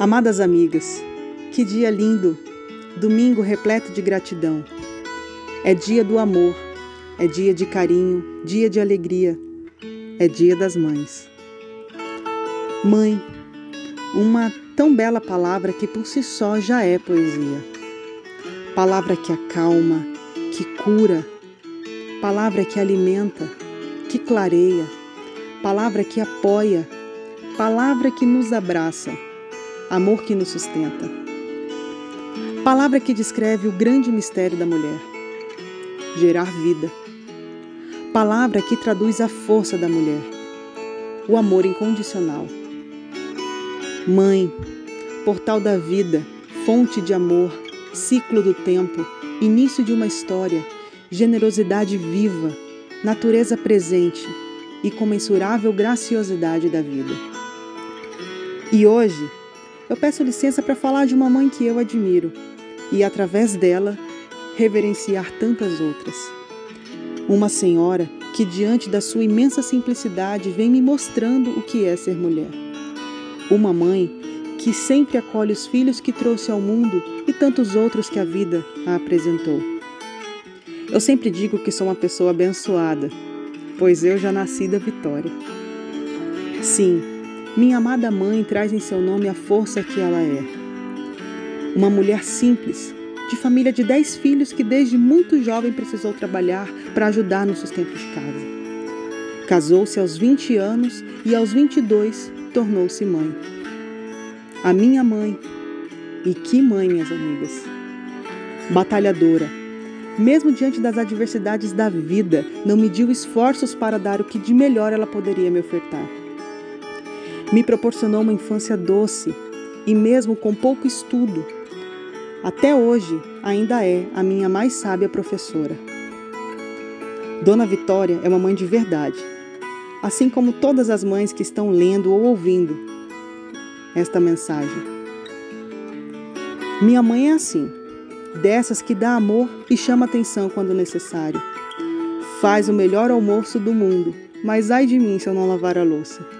Amadas amigas, que dia lindo, domingo repleto de gratidão. É dia do amor, é dia de carinho, dia de alegria, é dia das mães. Mãe, uma tão bela palavra que por si só já é poesia. Palavra que acalma, que cura, palavra que alimenta, que clareia, palavra que apoia, palavra que nos abraça amor que nos sustenta. Palavra que descreve o grande mistério da mulher: gerar vida. Palavra que traduz a força da mulher, o amor incondicional. Mãe, portal da vida, fonte de amor, ciclo do tempo, início de uma história, generosidade viva, natureza presente e comensurável graciosidade da vida. E hoje, eu peço licença para falar de uma mãe que eu admiro e, através dela, reverenciar tantas outras. Uma senhora que, diante da sua imensa simplicidade, vem me mostrando o que é ser mulher. Uma mãe que sempre acolhe os filhos que trouxe ao mundo e tantos outros que a vida a apresentou. Eu sempre digo que sou uma pessoa abençoada, pois eu já nasci da vitória. Sim, minha amada mãe traz em seu nome a força que ela é. Uma mulher simples, de família de dez filhos que desde muito jovem precisou trabalhar para ajudar no sustento de casa. Casou-se aos 20 anos e aos 22 tornou-se mãe. A minha mãe, e que mãe, minhas amigas! Batalhadora, mesmo diante das adversidades da vida, não mediu esforços para dar o que de melhor ela poderia me ofertar me proporcionou uma infância doce e, mesmo com pouco estudo, até hoje ainda é a minha mais sábia professora. Dona Vitória é uma mãe de verdade, assim como todas as mães que estão lendo ou ouvindo esta mensagem. Minha mãe é assim, dessas que dá amor e chama atenção quando necessário. Faz o melhor almoço do mundo, mas ai de mim se eu não lavar a louça.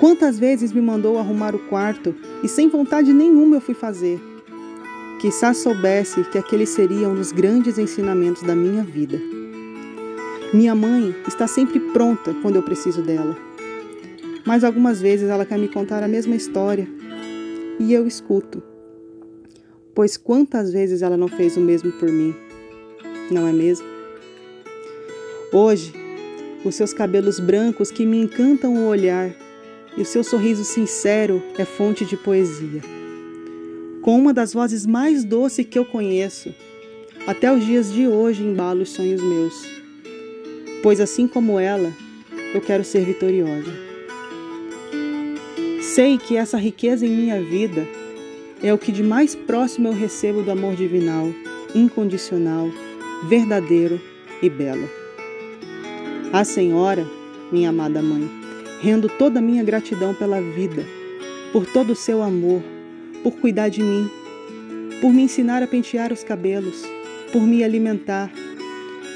Quantas vezes me mandou arrumar o quarto e sem vontade nenhuma eu fui fazer. Quizás soubesse que aquele seria um dos grandes ensinamentos da minha vida. Minha mãe está sempre pronta quando eu preciso dela. Mas algumas vezes ela quer me contar a mesma história e eu escuto. Pois quantas vezes ela não fez o mesmo por mim, não é mesmo? Hoje, os seus cabelos brancos que me encantam o olhar e o seu sorriso sincero é fonte de poesia. Com uma das vozes mais doces que eu conheço, até os dias de hoje embalo os sonhos meus, pois assim como ela, eu quero ser vitoriosa. Sei que essa riqueza em minha vida é o que de mais próximo eu recebo do amor divinal, incondicional, verdadeiro e belo. A Senhora, minha amada mãe, Rendo toda a minha gratidão pela vida, por todo o seu amor, por cuidar de mim, por me ensinar a pentear os cabelos, por me alimentar,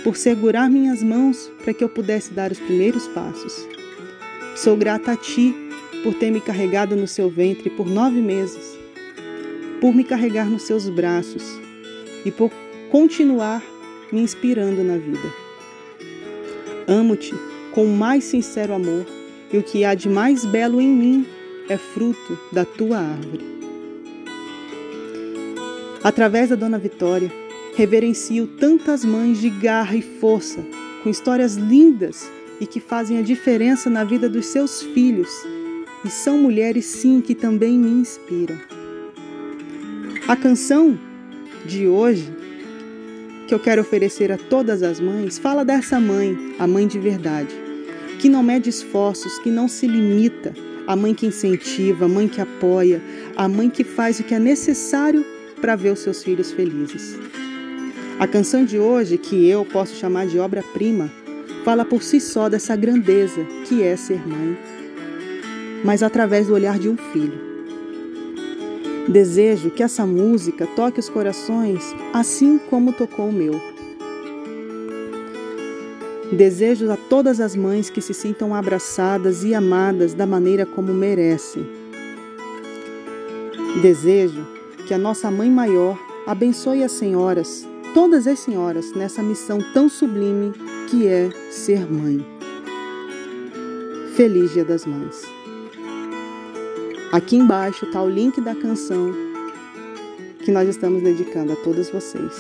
por segurar minhas mãos para que eu pudesse dar os primeiros passos. Sou grata a Ti por ter me carregado no seu ventre por nove meses, por me carregar nos seus braços e por continuar me inspirando na vida. Amo-te com o mais sincero amor e o que há de mais belo em mim é fruto da tua árvore. Através da Dona Vitória, reverencio tantas mães de garra e força, com histórias lindas e que fazem a diferença na vida dos seus filhos, e são mulheres, sim, que também me inspiram. A canção de hoje, que eu quero oferecer a todas as mães, fala dessa mãe, a mãe de verdade que não mede esforços, que não se limita, a mãe que incentiva, a mãe que apoia, a mãe que faz o que é necessário para ver os seus filhos felizes. A canção de hoje, que eu posso chamar de obra-prima, fala por si só dessa grandeza que é ser mãe, mas através do olhar de um filho. Desejo que essa música toque os corações assim como tocou o meu. Desejo a todas as mães que se sintam abraçadas e amadas da maneira como merecem. Desejo que a nossa Mãe Maior abençoe as senhoras, todas as senhoras, nessa missão tão sublime que é ser mãe. Feliz Dia das Mães. Aqui embaixo está o link da canção que nós estamos dedicando a todos vocês.